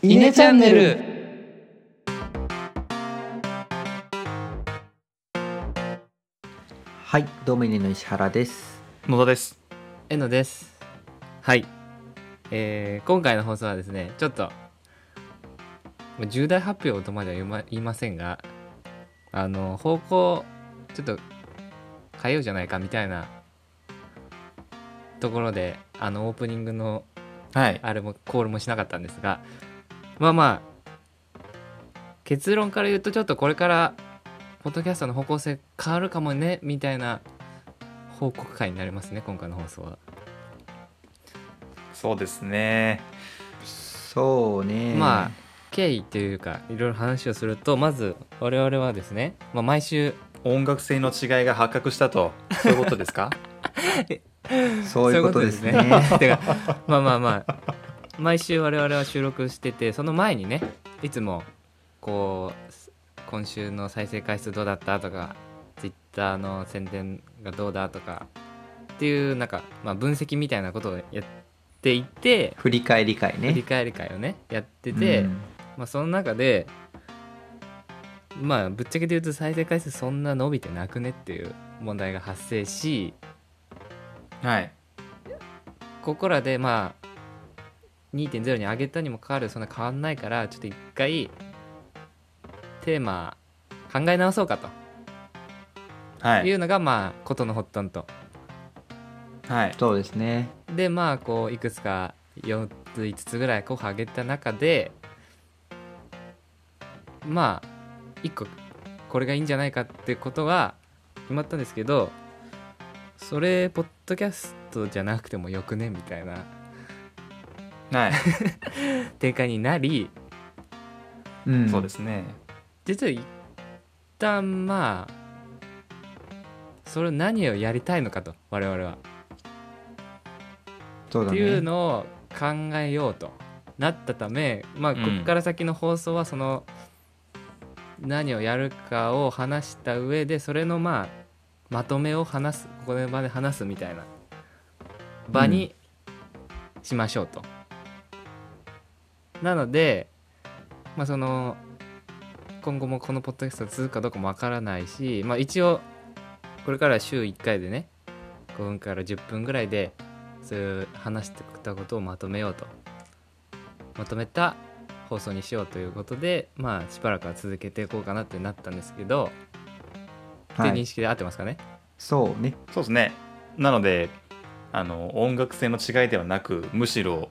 イネチャンネルはい、どうもイネの石原です。野田です。えのですはいえー、今回の放送はですねちょっとまあ重大発表とまでは言いま言いませんがあの方向ちょっと変えようじゃないかみたいなところであのオープニングのはい。あれもコールもしなかったんですがまあまあ結論から言うとちょっとこれからポッドキャストの方向性変わるかもねみたいな報告会になりますね今回の放送は。そうですね。そうね。まあ経緯というかいろいろ話をするとまず我々はですね、まあ、毎週音楽性の違いが発覚したと、そういうことですか？そういうことですね。てかまあまあまあ毎週我々は収録しててその前にねいつもこう今週の再生回数どうだったとか Twitter の宣伝がどうだとかっていうなんか、まあ、分析みたいなことをやっていて振り返り会ね。振り返り会をねやってて、うんまあ、その中でまあぶっちゃけて言うと再生回数そんな伸びてなくねっていう問題が発生しはい。ここらでまあ2.0に上げたにもかかわらずそんな変わんないからちょっと一回テーマ考え直そうかとはいい。うのがまあことの発端とはい。そうですね。でまあこういくつか4つ5つぐらい候補挙げた中でまあ1個これがいいんじゃないかってことは決まったんですけどそれポッドキャストじゃなくてもよくね？みたいなはい。展開になりうん。そうですね。実は一旦まあそれを何をやりたいのかと我々はそうだね。っていうのを考えようとなったためまあうんここから先の放送はその何をやるかを話した上でそれのまあまとめを話すここの場で話すみたいな場にしましょうと。なのでまあその今後もこのポッドキャストが続くかどうかもわからないしまあ一応これから週1回でね5分から10分ぐらいでそういう話してきたことをまとめようとまとめた放送にしようということでまあしばらくは続けていこうかなってなったんですけど、はい。って認識で合ってますかね？そうね。そうですね。なので、あの、音楽性の違いではなく、むしろ、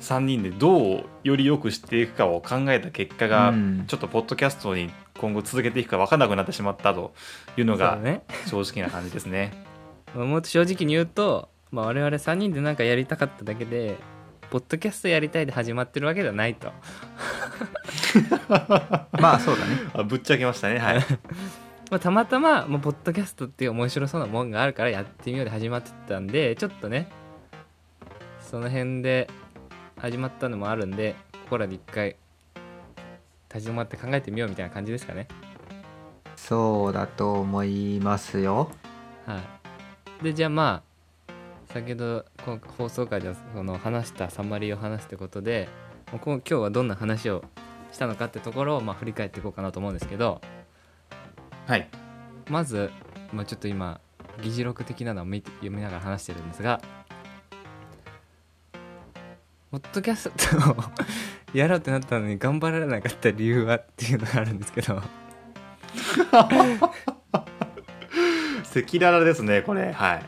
3人でどうより良くしていくかを考えた結果が、うんちょっとポッドキャストに今後続けていくか分からなくなってしまったというのが正直な感じですね。まあもっと正直に言うと、まあ、我々3人で何かやりたかっただけでポッドキャストやりたいで始まってるわけではないと まあそうだね。あぶっちゃけましたね。はい。まあ、たまたま、まあ、ポッドキャストっていう面白そうなもんがあるからやってみようで始まってたんでちょっとねその辺で始まったのもあるんでここらで一回立ち止まって考えてみようみたいな感じですかねそうだと思いますよ。はいでじゃあまあ先ほど放送回ではその話したサマリーを話すってことで今日はどんな話をしたのかってところをまあ振り返っていこうかなと思うんですけどはい。まず、まあ、ちょっと今議事録的なのを見て読みながら話してるんですがポッドキャストをやろうってなったのに頑張られなかった理由はっていうのがあるんですけど。赤裸々ですね、これ。はい。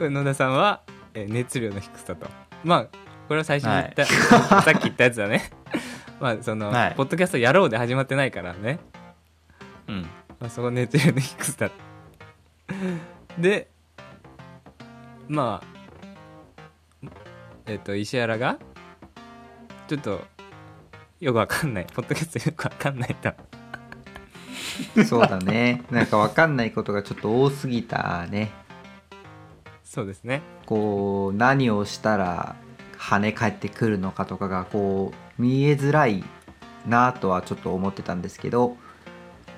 野田さんは、えー熱量の低さと。まあこれは最初に言った、さっき言ったやつだね。まあその、はい。ポッドキャストやろうで始まってないからね、うん。まあ、そこ熱量の低さ。でまあえっ、と石原がちょっとよくわかんない ポッドキャストよくわかんないと そうだね。なんかわかんないことがちょっと多すぎたね。そうですねこう何をしたら跳ね返ってくるのかとかがこう見えづらいなとはちょっと思ってたんですけど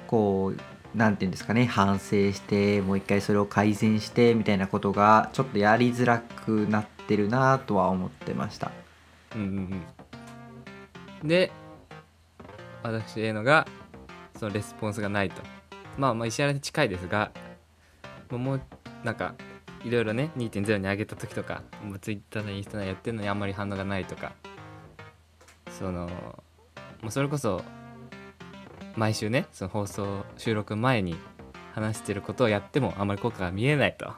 こうなんていうんですかね反省してもう一回それを改善してみたいなことがちょっとやりづらくなってるなとは思ってました。うんうんうん。で私へのがそのレスポンスがないと。まあまあ石原に近いですがもうなんかいろいろね2.0に上げた時とかもう Twitter のインスタのやってるのにあんまり反応がないとかそのもうそれこそ毎週ねその放送収録前に話してることをやってもあんまり効果が見えないと。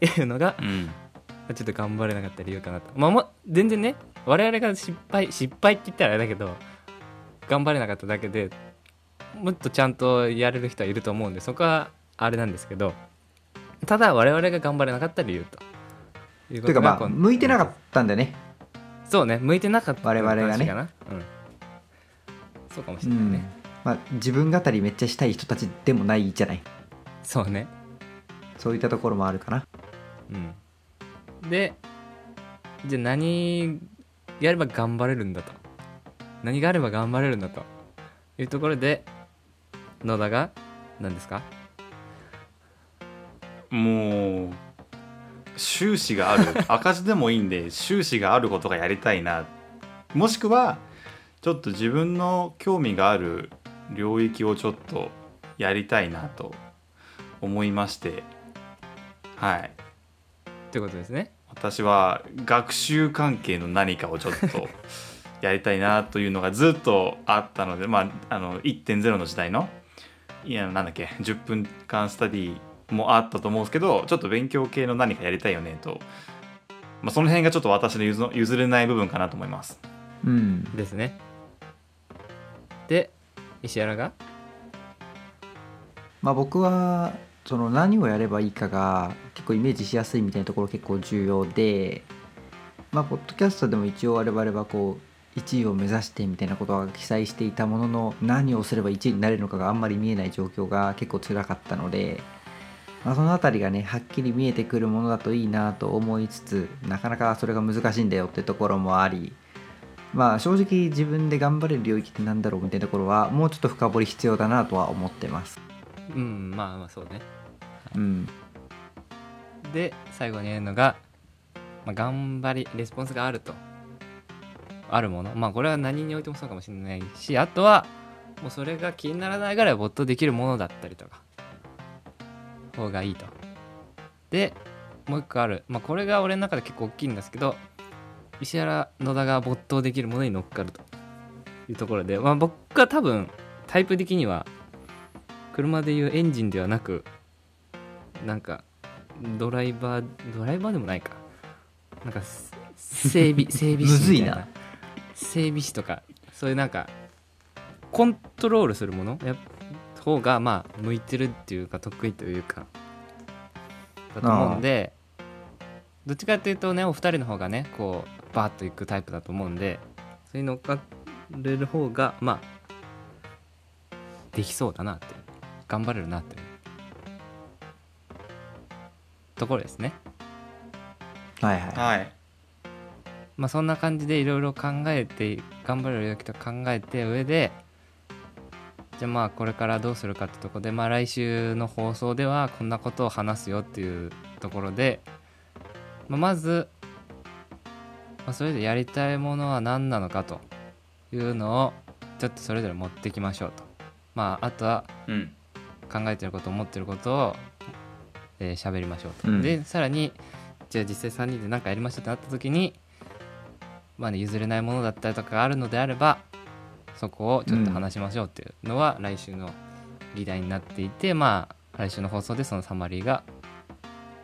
いうのがうんちょっと頑張れなかった理由かなと。まあもう全然ね我々が失敗失敗って言ったらあれだけど頑張れなかっただけでもっとちゃんとやれる人はいると思うんでそこはあれなんですけどただ我々が頑張れなかった理由と。いうというかまあ向いてなかったんだよね。そうね向いてなかった我々がね。話かな。うん。そうかもしうんれないね、まあ自分語りめっちゃしたい人たちでもないじゃない。そうね。そういったところもあるかな。うんでじゃあ何やれば頑張れるんだと。何があれば頑張れるんだと。いうところで野田が何ですか？もう収支がある。赤字でもいいんで収支があることがやりたいな。もしくはちょっと自分の興味がある領域をちょっとやりたいなと思いまして。はい。ということですね私は学習関係の何かをちょっと やりたいなというのがずっとあったのでまああの1.0の時代のいやなんだっけ10分間スタディもあったと思うんですけどちょっと勉強系の何かやりたいよねと、まあ、その辺がちょっと私の譲の譲れない部分かなと思います。うん。ですね。で石原が？まあ僕はその何をやればいいかが結構イメージしやすいみたいなところ結構重要でまあポッドキャストでも一応我々はこう1位を目指してみたいなことは記載していたものの何をすれば1位になれるのかがあんまり見えない状況が結構辛かったので、まあ、その辺りがねはっきり見えてくるものだといいなと思いつつなかなかそれが難しいんだよってところもありまあ正直自分で頑張れる領域ってなんだろうみたいなところはもうちょっと深掘り必要だなとは思ってます。うんまあまあそうねで最後に言うのが、まあ、頑張りレスポンスがあると。あるもの。まあこれは何においてもそうかもしれないしあとはもうそれが気にならないぐらい没頭できるものだったりとか方がいいと。でもう一個ある。まあこれが俺の中で結構大きいんですけど石原野田が没頭できるものに乗っかると。いうところで、まあ、僕は多分タイプ的には車でいうエンジンではなくなんかドライバードライバーでもないか。なんかす整備 整備士みたいむずいな。整備士とか。そういうなんかコントロールするもの？や方がまあ向いてるっていうか得意というか。だと思うんでどっちかっていうとねお二人の方がねこうバーッといくタイプだと思うんでそれに乗っかれる方がまあできそうだなって。頑張れるなってところですね。はいはい。はい。まあそんな感じでいろいろ考えて頑張れる時と考えて上でじゃあまあこれからどうするかってとこでまあ来週の放送ではこんなことを話すよっていうところで、まあ、まず、まあ、それでやりたいものは何なのかというのをちょっとそれぞれ持ってきましょうと。まああとはうん。考えてること思ってることをえー喋、りましょうと、うん。でさらにじゃあ実際3人で何かやりましょうってなった時にまあね譲れないものだったりとかがあるのであればそこをちょっと話しましょうっていうのは来週の議題になっていてまあ来週の放送でそのサマリーが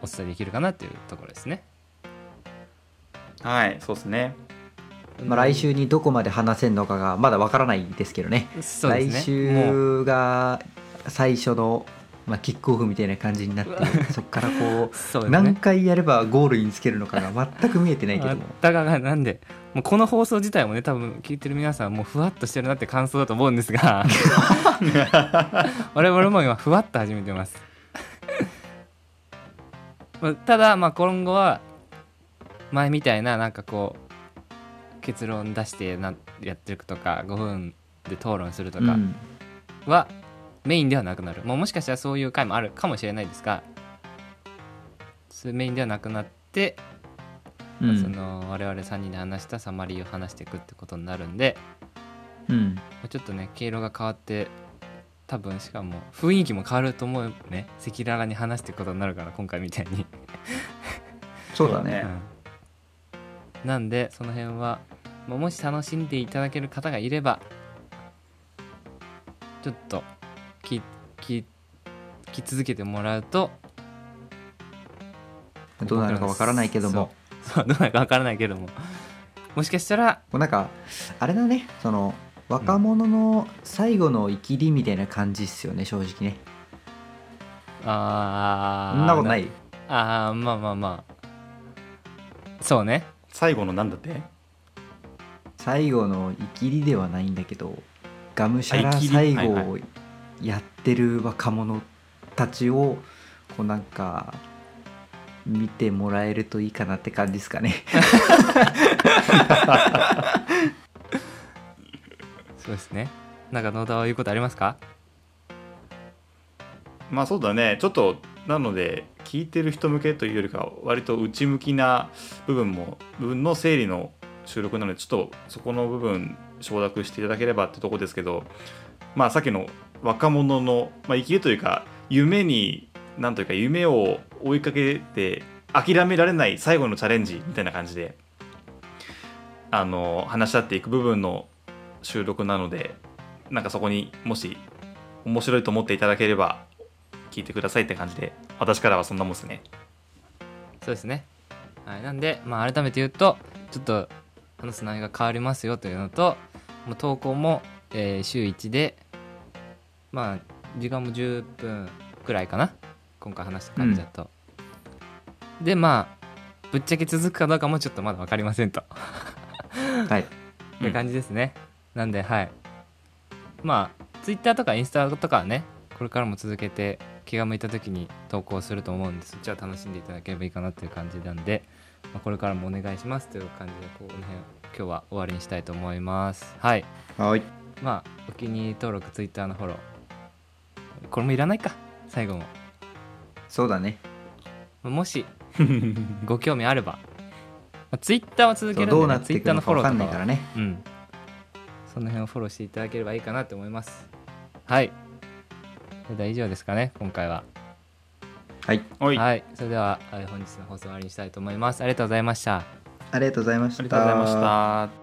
お伝えできるかなっていうところですね。はいそうですね。まあ、来週にどこまで話せるのかがまだわからないですけどね。そうですね。来週が最初の、まあ、キックオフみたいな感じになってそこからこそうう何。回やればゴールにつけるのかが全く見えてないけど。もだからなんでもうこの放送自体もね多分聞いてる皆さんもうふわっとしてるなって感想だと思うんですが。我々も今ふわっと始めてます。まあただまあ今後は前みたいななんかこう結論出してなやっていくとか5分で討論するとかうん。はメインではなくなる。もうもしかしたらそういう回もあるかもしれないですがそメインではなくなってうん。その我々3人で話したサマリーを話していくってことになるんでうん。ちょっとね毛色が変わって多分しかも雰囲気も変わると思うね。赤裸々に話していくことになるから今回みたいに、そうだね。うん。なんでその辺はまあもし楽しんでいただける方がいればちょっと聞き続けてもらうとどうなるかわからないけども。そう。どうなるか分からないけども。もしかしたらこうなんかあれだね。その若者の最後の生きりみたいな感じっすよね正直ね。あー。そんなことない？ああまあまあまあ。そうね。最後のなんだって？最後の生きりではないんだけどがむしゃら最後をやってる若者たちをこうなんか見てもらえるといいかなって感じですかね。そうですね。なんか野田は言うことありますか？まあそうだね。ちょっとなので聞いてる人向けというよりかは割と内向きな部分も部分の整理の収録なのでちょっとそこの部分承諾していただければってとこですけどまあさっきの若者の、まあ、生きるというか夢になんというか夢を追いかけて諦められない最後のチャレンジみたいな感じであの話し合っていく部分の収録なのでなんかそこにもし面白いと思っていただければ聞いてくださいって感じで私からはそんなもんですね。そうですね、はい、なんで、まあ、改めて言うとちょっと話す内容が変わりますよというのともう投稿も、えー週1でまあ時間も10分くらいかな。今回話した感じだと、でまあぶっちゃけ続くかどうかもちょっとまだ分かりませんと。はい。いう感じですね、なんではい。まあ Twitter とかインスタとかはねこれからも続けて気が向いた時に投稿すると思うんでそっちは楽しんでいただければいいかなっていう感じなんで、まあ、これからもお願いします。という感じでこの辺今日は終わりにしたいと思います。はい。はい。まあお気に入り登録 Twitter のフォローこれもいらないか最後もそうだねまあもしご興味あれば、まあ、Twitter は続けるんで、ね、そうどうなっていく Twitter のフォローとかはんないからねうん。その辺をフォローしていただければいいかなと思います。はい。それでは以上ですかね、今回は。はいはい、はい。それでは、はい本日の放送を終わりにしたいと思います。ありがとうございました。ありがとうございましたありがとうございました